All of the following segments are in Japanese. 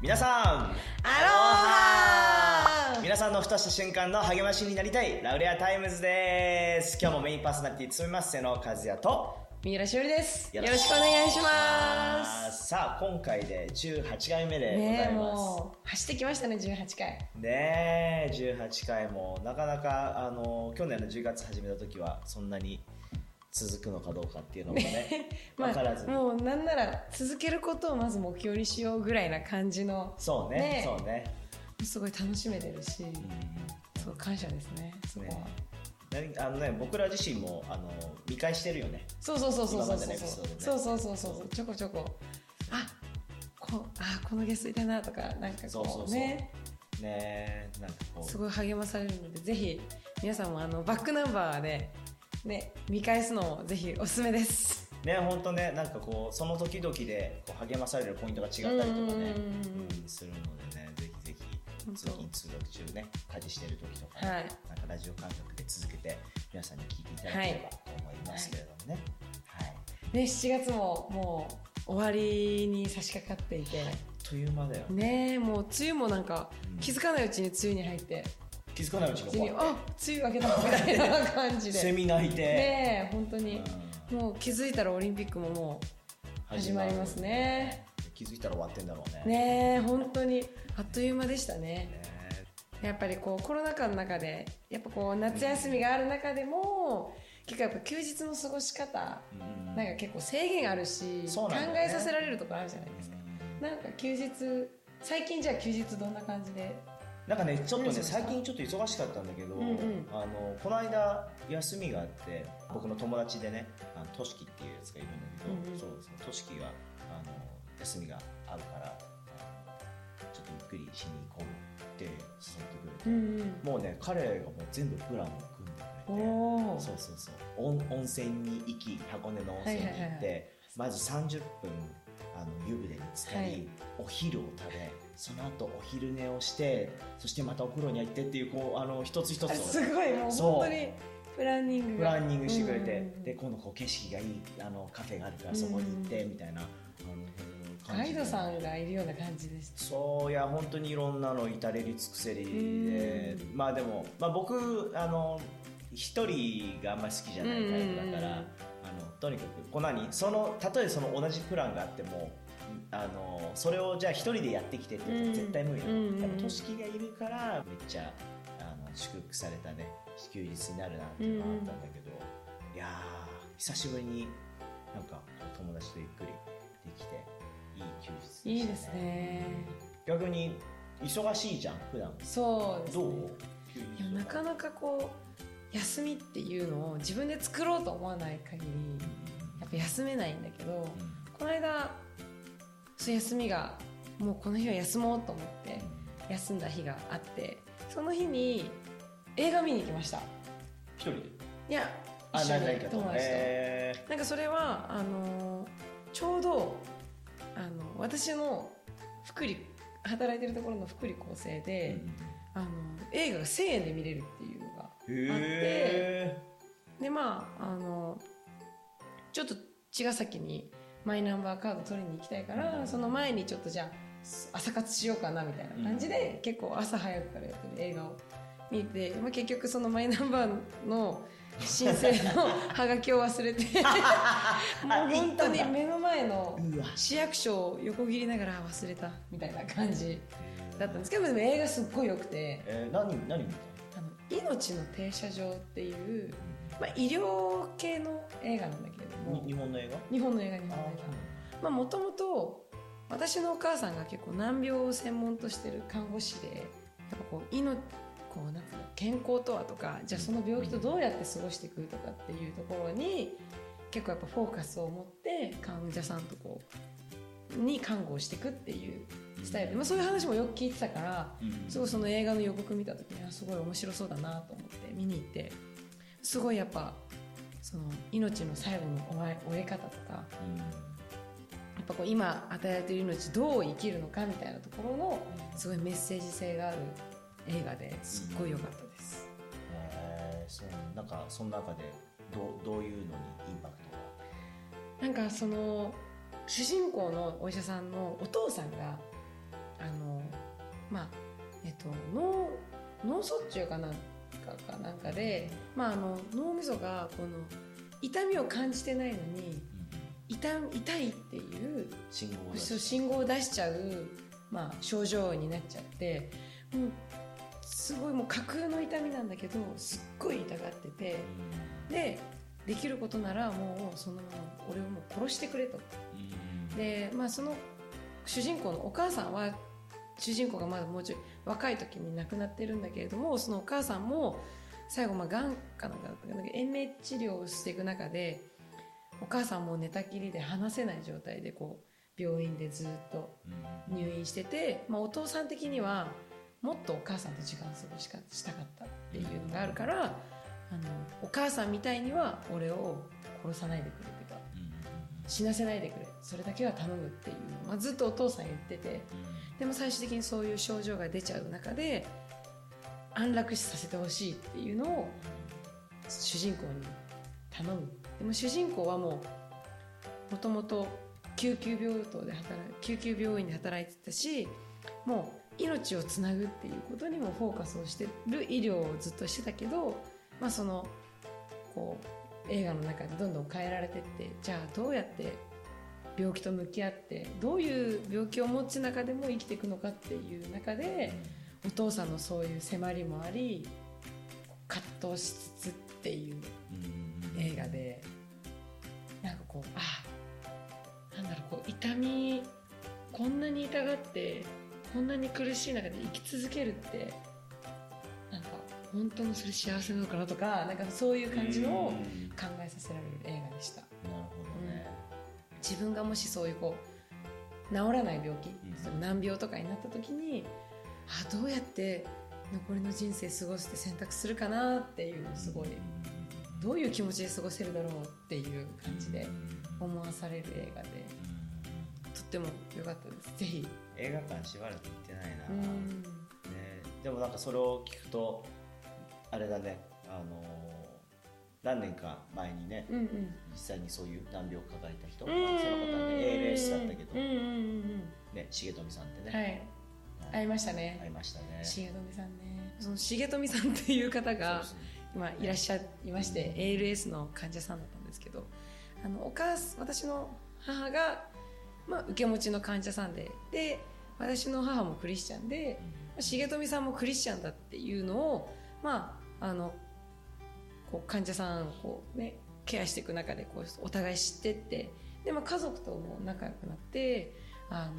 皆さんアロハ皆さんのふとした瞬間の励ましになりたいラウレアタイムズです。今日もメインパーソナリティ務めます瀬野和也と三浦しおりです。よろしくお願いします。さあ今回で18回目でございます。もう走ってきましたね18回。ねえ18回もなかなかあの去年の10月始めた時はそんなに続くのかどうかっていうのもね 分からず。に、もうなんなら続けることをまず目標にしようぐらいな感じのそうねね。えそうね、すごい楽しめてるし、うんそう感謝ですねそこは、ね。何あのね僕ら自身もあの見返してるよね。そうそうそうそうそうそう。そうそうそうそう。ちょこちょこ。あこあこのゲストいたなとかなんかこそうそうそう。うねねなんかこう。すごい励まされるのでぜひ皆さんもあのバックナンバーでね見返すのもぜひおすすめです。ね本当ねなんかこうその時々でこう励まされるポイントが違ったりとかねうん。うんうんうんうんするのでねぜひぜひ通勤通学中ね家事してる時とかね、はい。なんかラジオ感覚で続けて皆さんに聞いていただければと思いますけれどもね。はい、ね7月ももう終わりに差し掛かっていて。あっという間だよ、ねもう梅雨もなんかうん。気づかないうちに梅雨に入って気づかないうちが梅雨終わっあ梅雨明けたみたいな感じてで。セミ鳴いて、ね本当に。うん。もう気づいたらオリンピックももう始まりますね。気づいたら終わってんだろうね。ねえ本当にあっという間でしたね。ねやっぱりこうコロナ禍の中でやっぱこう夏休みがある中でも結構やっぱ休日の過ごし方うん。なんか結構制限あるし、ね。えさせられるところあるじゃないですか、なんか休日最近じゃあ休日どんな感じでなんかねちょっとね最近ちょっと忙しかったんだけど、うんうん。あのこの間休みがあって僕の友達でねあのとしきっていうやつがいるんだけど、うんうん。そうですねとしきがあの休みがあるからちょっとゆっくりしに行こうって誘ってくれて、んもうね彼がもう全部プランを組んでくれてそうそうそう。温温泉に行き箱根の温泉に行って、はいはいはい。まず30分あの湯船に浸かり、はい。お昼を食べその後お昼寝をしてそしてまたお風呂に入ってっていうこうあの一つ一つをすごいもう本当にプランニングが。プランニングしてくれて、うん。うんうんで今度こう景色がいいあのカフェがあるからそこに行ってみたいな、あのガイドさんがいるような感じでしたそういや本当にいろんなの至れり尽くせりでうまあでも、まあ、僕あの一人があんまり好きじゃないタイプだから、うん。あのとにかくこう何？そのたとえその同じプランがあってもあのそれをじゃあ一人でやってきてって絶対無理なの、うんうん。やっぱとしきがいるからめっちゃあの祝福されたね休日になるなっていうのがあったんだけど、いやー久しぶりになんか友達とゆっくりできていい休日でした、いいですね。逆に忙しいじゃん普段。そうですね。どう？いやなかなかこう休みっていうのを自分で作ろうと思わない限りやっぱ休めないんだけどこの間そう休みがもうこの日は休もうと思って休んだ日があってその日に映画見に行きました。一人で？いやあ一緒に友達と、へなんかそれはあのちょうどあの私の福利働いてるところの福利厚生ーで、あの映画が1000円で見れるっていうのがへでまああのちょっと茅ヶ崎にマイナンバーカード取りに行きたいから、その前にちょっとじゃあ朝活しようかなみたいな感じで、結構朝早くからやってる映画を見て、まあ、結局そのマイナンバーの申請のハガキを忘れて もう本当に目の前の市役所を横切りながら忘れたみたいな感じだったんですけどでも映画すっごい良くて。えー、何何見たあの命の停車場っていう、まあ、医療系の映画なんだけれども。に日本の映画？日本の映画日本の映画。まあもともと私のお母さんが結構難病を専門としてる看護師でやっぱこう命こうなんていうの健康とはとかじゃあその病気とどうやって過ごしていくとかっていうところに結構やっぱフォーカスを持って患者さんとこうに看護をしていくっていうスタイル。で、まあ、そういう話もよく聞いてたからうん。すごいその映画の予告見た時にあすごい面白そうだなと思って見に行ってすごいやっぱその命の最後の終え方とかやっぱこう今与えられている命どう生きるのかみたいなところのすごいメッセージ性がある映画ですっごい良かったです。えー、そう。なんかその中でどうどういうのにインパクトが？なんかその主人公のお医者さんのお父さんがあのまあえっと脳脳卒中かなんかかなんかで、まあ、あの脳みそがこの痛みを感じてないのに痛痛いっていう信号を出そうし信号を出しちゃう、まあ、症状になっちゃってもうすごいもう架空の痛みなんだけどすっごい痛がっててでできることならもうそのまま俺をもう殺してくれと。うん。でまあその主人公のお母さんは主人公がまだもうちょい若い時に亡くなってるんだけれどもそのお母さんも最後まあがんかなんか延命治療をしていく中でお母さんも寝たきりで話せない状態でこう病院でずっとうん。入院してて、まあ、お父さん的にはもっとお母さんと時間過ごしかしたかったっていうのがあるからあのお母さんみたいには俺を殺さないでくれっていうか死なせないでくれそれだけは頼むっていうのを、まあ、ずっとお父さん言っててでも最終的にそういう症状が出ちゃう中で安楽死させてほしいっていうのを主人公に頼む。でも主人公はもうもともと救急病棟で働い救急病院で働いてたしもう命をつなぐっていうことにもフォーカスをしてる医療をずっとしてたけど、まあ、そのこう映画の中でどんどん変えられてってじゃあどうやって病気と向き合ってどういう病気を持つ中でも生きていくのかっていう中でお父さんのそういう迫りもあり葛藤しつつっていう映画でなんかこうあなんだろうこう痛みこんなに痛がってこんなに苦しい中で生き続けるってなんか本当のそれ幸せなのかなとかなんかそういう感じのをうん。考えさせられる映画でした自分がもしそういうこう治らない病気、ん。その難病とかになった時にあどうやって残りの人生過ごして選択するかなっていうのをすごいどういう気持ちで過ごせるだろうっていう感じで思わされる映画でとっても良かったです。ぜひ。映画館しばらく行ってないな、うん。ね、でもなんかそれを聞くとあれだね。あのー何年か前にね、うんうん。実際にそういう難病を抱えた人、うんまあその方はね ALS だったけど、うんうんうんね、重富さんってうんね、はい。会いましたね。会いましたね。重富さんね。その重富さんっていう方が今いらっしゃいまして ALS の患者さんだったんですけどあのお母私の母が、まあ、受け持ちの患者さんでで私の母もクリスチャンで重富さんもクリスチャンだっていうのをまああのこう患者さんをこう、ね、ケアしていく中でこうお互い知ってってで、まあ、家族とも仲良くなってあの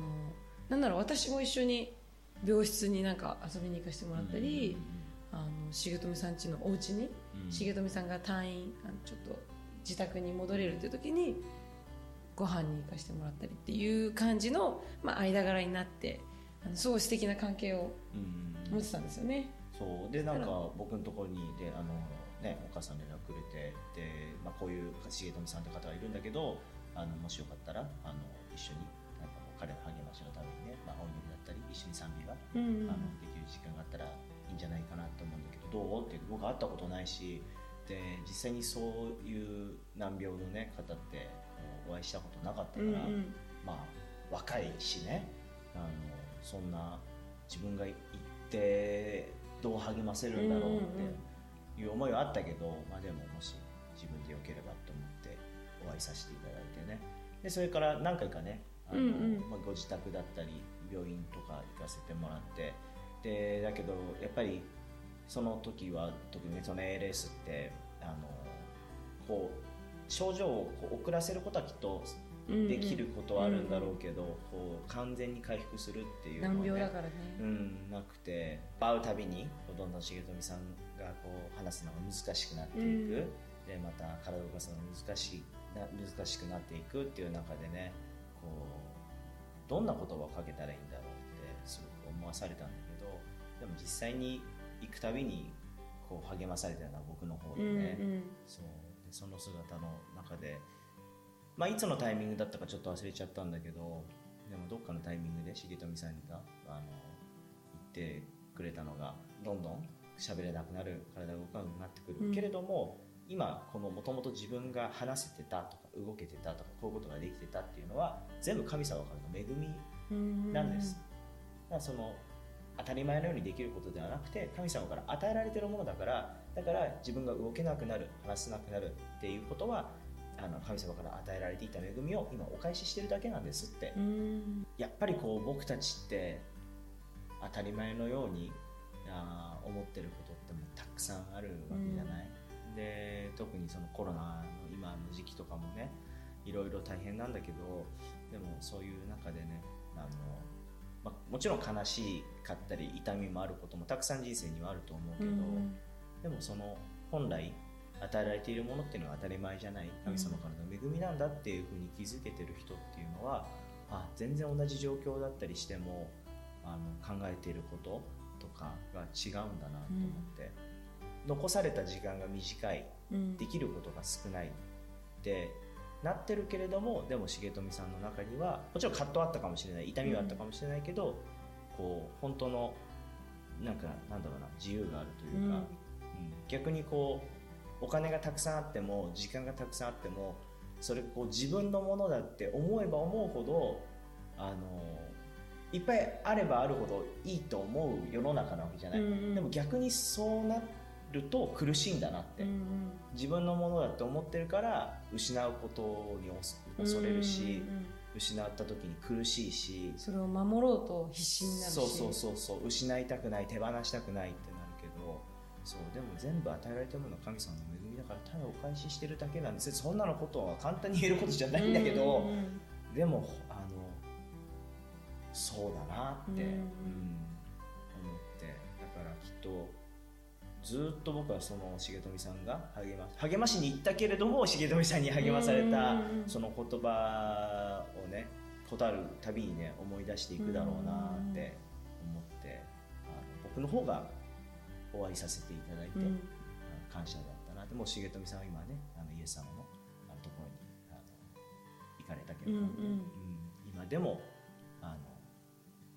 なんだろう私も一緒に病室になんか遊びに行かせてもらったり、あの重富さん家のお家にうん。重富さんが退院あのちょっと自宅に戻れるっていう時にご飯に行かせてもらったりっていう感じの、まあ、間柄になってあのすごい素敵な関係をうん持ってたんですよね。そう。でなんか僕のところにであの、ね、お母さん連絡くれてで、まあ、こういう重富さんって方がいるんだけどあのもしよかったらあの一緒になんかもう彼の励ましのためにね、まあ、お祈りだったり一緒に賛美が、うんうん。あのできる時間があったらいいんじゃないかなと思うんだけどどうって僕会ったことないしで実際にそういう難病の、ね、方ってお会いしたことなかったから、うんうん。まあ若いしねあのそんな自分が行ってどう励ませるんだろうっていう思いはあったけど、まあ、でももし自分でよければと思ってお会いさせていただいてね。でそれから何回かねあの、うんうん。まあ、ご自宅だったり病院とか行かせてもらって。でだけどやっぱりその時は特にねその ALS ってあのこう症状をこう遅らせることはきっとできることはあるんだろうけど、こう完全に回復するっていうのは、ね、難病だからね。うん、なくて。会うたびにどんどん重富さんがこう話すのが難しくなっていく、うん。でまた体を動かすのが難しいな難しくなっていくっていう中でねこうどんな言葉をかけたらいいんだろうってすごく思わされたんだけどでも実際に行くたびにこう励まされたような僕の方でうんね、うん。そうでその姿の中で、まあ、いつのタイミングだったかちょっと忘れちゃったんだけどでもどっかのタイミングで重富さんがあの言ってくれたのがどんどん喋れなくなる体が動かなくなってくる、うん。けれども今このもともと自分が話せてたとか動けてたとかこういうことができてたっていうのは全部神様からの恵みうんなん。です、らその当たり前のようにできることではなくて神様から与えられているものだからだから自分が動けなくなる話せなくなるっていうことはあの神様から与えられていた恵みを今お返ししてるだけなんですって。やっぱりこう僕たちって当たり前のようにあ思ってることってもたくさんあるわけじゃない、うん、で特にそのコロナの今の時期とかもねいろいろ大変なんだけどでもそういう中でねあのまあ、もちろん悲しかったり痛みもあることもたくさん人生にはあると思うけど、うん、でもその本来与えられているものっていうのは当たり前じゃない。神様からの恵みなんだっていうふうに気づけてる人っていうのはあ全然同じ状況だったりしてもあの考えていることとかが違うんだなと思って、うん、残された時間が短い、うん、できることが少ないでなってるけれどもでも重富さんの中にはもちろん葛藤あったかもしれない痛みはあったかもしれないけど、うん、こう本当のなんかなんだろうな自由があるというか、うん、逆にこうお金がたくさんあっても時間がたくさんあってもそれこう自分のものだって思えば思うほどあのいっぱいあればあるほどいいと思う世の中なわけじゃない、うんうん、でも逆にそうなると苦しいんだなって、うんうん、自分のものだって思ってるから失うことに恐れるし、うんうんうん、失った時に苦しいし。それを守ろうと必死になるし。そうそうそうそう。失いたくない手放したくないってなるけど。そうでも全部与えられたものは神様の恵みだからただお返ししてるだけなんです。そんなのことは簡単に言えることじゃないんだけど、うんうんうん、でもあのそうだなって、うん、うん、思って。だからきっとずっと僕はその重富さんが励ま励ましに行ったけれども重富さんに励まされたその言葉をね断るたびにね思い出していくだろうなって思ってあの僕の方がお会いさせていただいて、感謝だったなでも重富さんは今ねあのイエス様のあのところにあの行かれたけれども、うん。うん、今でも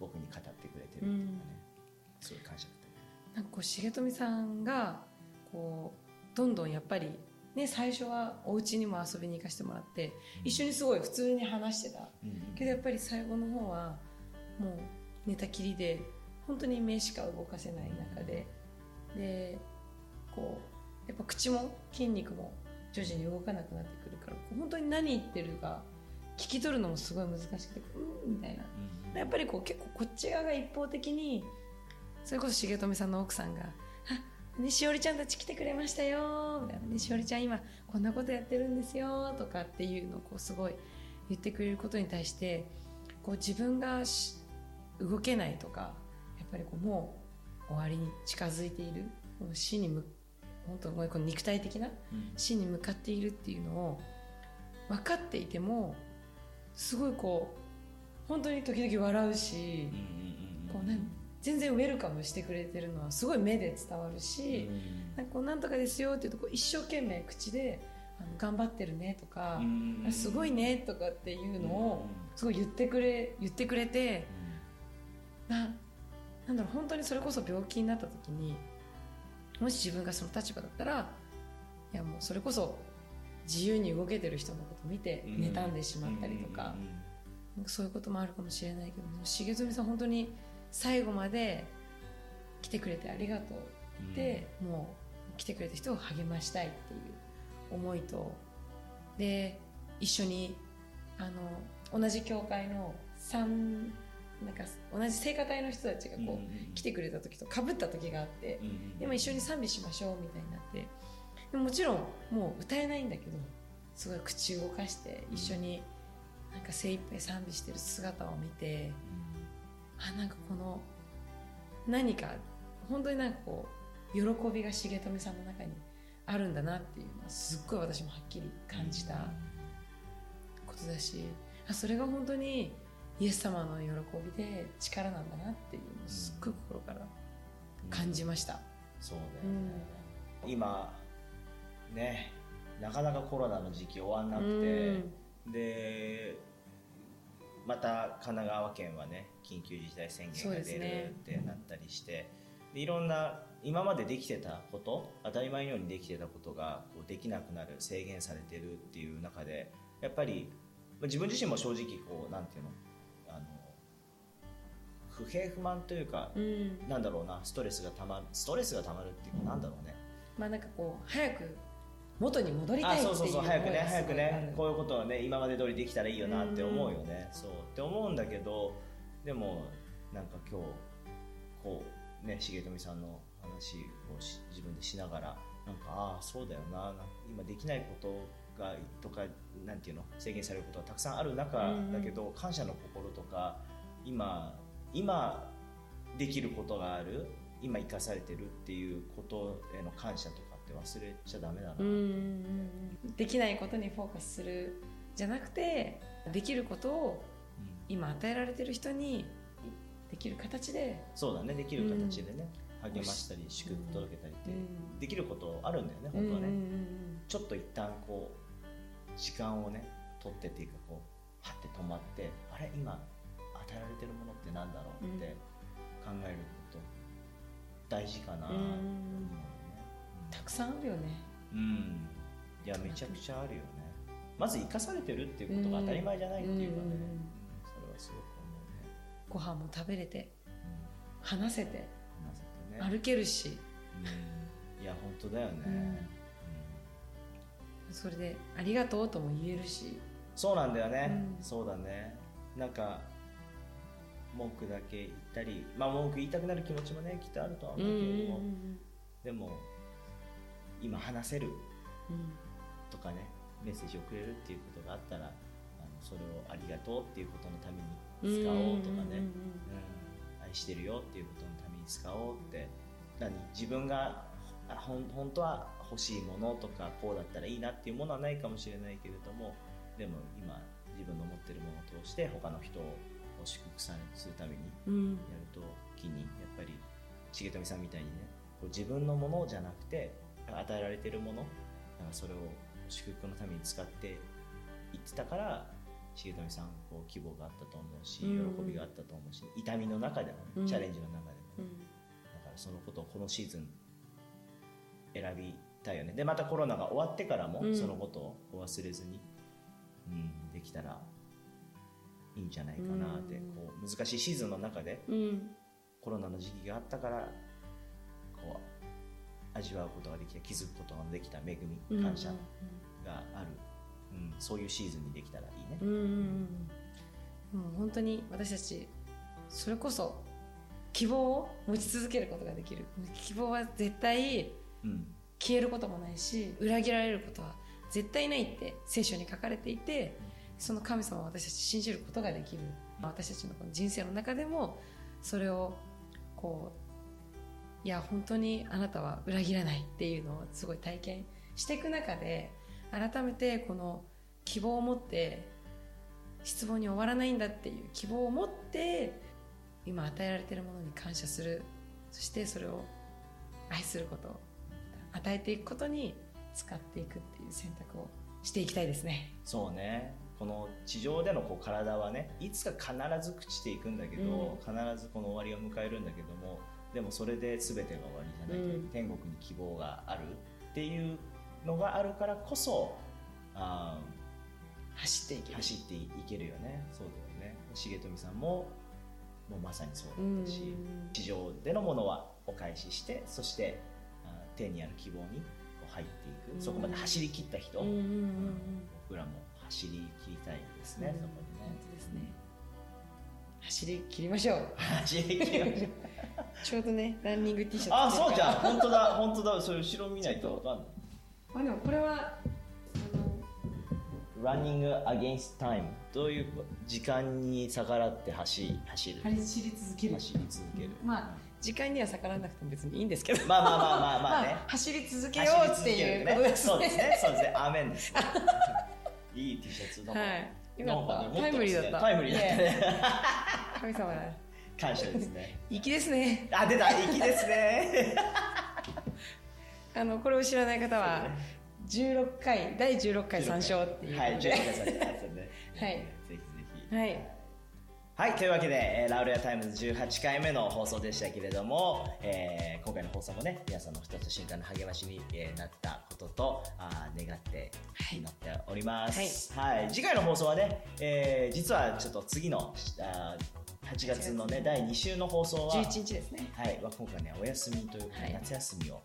僕に語ってくれてるっていうかね、そういう感謝だなんかこう重富さんがこうどんどんやっぱりね最初はお家にも遊びに行かせてもらって一緒にすごい普通に話してた、けどやっぱり最後の方はもう寝たきりで本当に目しか動かせない中ででこうやっぱ口も筋肉も徐々に動かなくなってくるから本当に何言ってるか聞き取るのもすごい難しくてうんみたいな、やっぱりこう結構こっち側が一方的にそれこそ重富さんの奥さんが「あねしおりちゃんたち来てくれましたよ」みたいな「ねしおりちゃん今こんなことやってるんですよ」とかっていうのをこうすごい言ってくれることに対してこう自分が動けないとかやっぱりこうもう終わりに近づいている死にむ本当この肉体的な死に向かっているっていうのを分かっていてもすごいこう本当に時々笑うし、こう何全然ウェルカムしてくれてるのはすごい目で伝わるし、うん、なんかこうなんとかですよっていうとこ一生懸命口であの頑張ってるねとか、うん、すごいねとかっていうのをすごい言ってくれ言ってくれて、うん、ななんだろう本当にそれこそ病気になった時にもし自分がその立場だったらいやもうそれこそ自由に動けてる人のこと見て妬んでしまったりとか、そういうこともあるかもしれないけど重富さん本当に最後まで来てくれてありがとうってうん、もう来てくれた人を励ましたいっていう思いとで一緒にあの同じ教会の3なんか同じ聖歌隊の人たちがこう、来てくれた時とかぶった時があって、でも一緒に賛美しましょうみたいになってでももちろんもう歌えないんだけどすごい口動かして一緒になんか精一杯賛美してる姿を見て、あなんかこの何か本当になんかこう喜びが重富さんの中にあるんだなっていうのはすっごい私もはっきり感じたことだしあそれが本当にイエス様の喜びで力なんだなっていうのをすっごい心から感じました、うん、そうね、うん、今ねなかなかコロナの時期終わんなくて、うん、でまた神奈川県はね緊急事態宣言が出るってなったりして、で、ね、いろんな今までできてたこと当たり前のようにできてたことがこうできなくなる制限されてるっていう中でやっぱり自分自身も正直こうなんていうのあの不平不満というか、うん。なんだろうなストレスがたまるストレスがたまるっていうかなんだろうね。まあなんかこう早く元に戻りたいっていうあそうそうそう早くね早くねこういうことはね今まで通りできたらいいよなって思うよね、そうって思うんだけどでもなんか今日こうね重富さんの話をし自分でしながらなんかああそうだよな今できないことがとかなんていうの制限されることがたくさんある中だけど、感謝の心とか今今できることがある今生かされてるっていうことへの感謝とかって忘れちゃダメだな、うんうんうんできないことにフォーカスするじゃなくてできることを今与えられてる人にできる形で、そうだね。できる形でね、励ましたり祝福届けたりって、うん。できることあるんだよね本当はね、うんうんうんちょっと一旦こう時間をね取ってっていうかこうパッて止まってあれ今与えられてるものってなんだろうって考えること大事かな。と思うよねたくさんあるよね。うん、うんいやめちゃくちゃあるよね。まず生かされてるっていうことが当たり前じゃないっていうかね、それはすごく思うね、ご飯も食べれてうん。話せて話せてね。歩けるし。うん。いや本当だよね、それでありがとうとも言えるし。そうなんだよね、うん。そうだね。なんか文句だけ言ったりまあ文句言いたくなる気持ちもねきっとあるとは思うけれども、でも今話せるうん。とかねメッセージをくれるっていうことがあったらあのそれをありがとうっていうことのために使おうとかね、うん愛してるよっていうことのために使おうって。何？自分があほん本当は欲しいものとかこうだったらいいなっていうものはないかもしれないけれどもでも今自分の持ってるものを通して他の人を祝福さするためにうん。やるときにやっぱり重富さんみたいにね自分のものじゃなくて与えられてるもの。なんかそれを祝福のために使っていってたから重富さんこう希望があったと思うし喜うん。びがあったと思うし痛みの中でもチャレンジの中でもね、うん。だからそのことをこのシーズン選びたいよね。でまたコロナが終わってからもうん。そのことを忘れずに、うん、できたらいいんじゃないかなって、うん。こう難しいシーズンの中でうん。コロナの時期があったから味わうことができた気づくことができた恵み感謝がある、うんそういうシーズンにできたらいいね。うんうんうん。うんもう本当に私たちそれこそ希望を持ち続けることができる。希望は絶対うん。消えることもないし裏切られることは絶対ないって聖書に書かれていてその神様を私たち信じることができる。私たちのこの人生の中でもそれをこういや本当にあなたは裏切らないっていうのをすごい体験していく中で改めてこの希望を持って失望に終わらないんだっていう希望を持って今与えられているものに感謝する。そしてそれを愛すること与えていくことに使っていくっていう選択をしていきたいですね。そうね。この地上でのこう体はねいつか必ず朽ちていくんだけど、必ずこの終わりを迎えるんだけどもでもそれで全てが終わりじゃないう、うん。天国に希望があるっていうのがあるからこそあ走っていける。ー走っていけるよね。そうだよね。重富さんももうまさにそうだったし、うん。地上でのものはお返ししてそしてあー天にある希望に入っていく、うん。そこまで走り切った人、うん僕らも走り切りたいですね、うん。そこに本ね当ですね。走り切りましょう。走り切りましょう ちょうどね、ランニング T シャツあ。そうじゃん本当だ本当だそれ後ろ見ないと分かんないあでもこれはランニングアゲンストタイムどういう時間に逆らって走走る？走り続ける。走り続けるまあ時間には逆らわなくても別にいいんですけど。まあまあまあまあまあね、まあ走り続けようっていうことですそうですね。ねそうですねアーメンです いい T シャツだはい。よかった。タイムリーだった。タイムリーだったね 神様だ。感謝ですね。粋ですね。あ出た。粋ですね。あのこれを知らない方は16回第16回参照っていうはい16ことで。回参照ですね。はい。ぜひぜひ。はい。はい、というわけで、えーラウレアタイムズ18回目の放送でしたけれども、えー今回の放送もね、皆さんの一つ瞬間の励ましに、えーなったことと、あー願ってはい祈っております。はい、次回の放送はね、えー実はちょっと次のあー8月のね第2週の放送は11日ですね。はい、は今回ねお休みというか、はい。夏休みを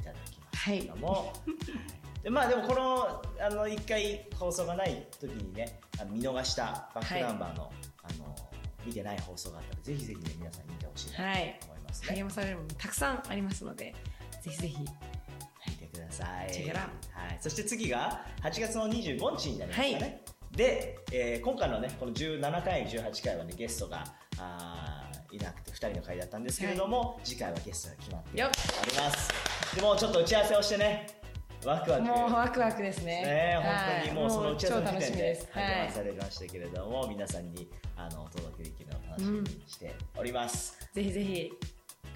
い。ただきまはいすけども、でまあでもこのあの1回放送がない時にねあの見逃したバックナンバーの,、あの見てない放送があったらぜひぜひね皆さん見てほしいなとはい。思いますね、励まされるものたくさんありますのでぜひぜひ。見てください。はい、そして次が8月の25日になりますかね。で、えー今回のね、この17回、18回はね、ゲストがあーいなくて2人の回だったんですけれども、次回はゲストが決まっております。でもちょっと打ち合わせをしてね、ワクワク。もうワクワクですね。ね、本当にもうその打ち合わせの時点ではい、励まされましたけれども、皆さんにあのお届けできるのを楽しみにしております。ぜひぜひ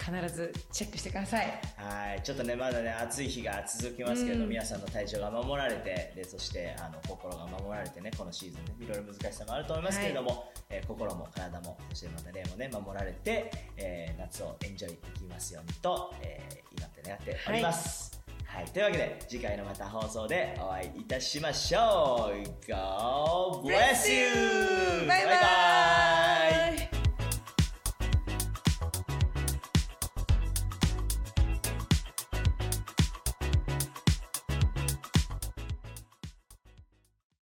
必ずチェックしてください。はい、ちょっとね、まだね、暑い日が続きますけど、うん。皆さんの体調が守られて、で、そして、あの、心が守られてね、このシーズンね、いろいろ難しさもあると思いますけれども、えー心も体も、そしてまた霊もね、守られて、えー夏をエンジョイできますようにと、えー祈って願っております。はい、というわけで、次回のまた放送でお会いいたしましょう。God bless you!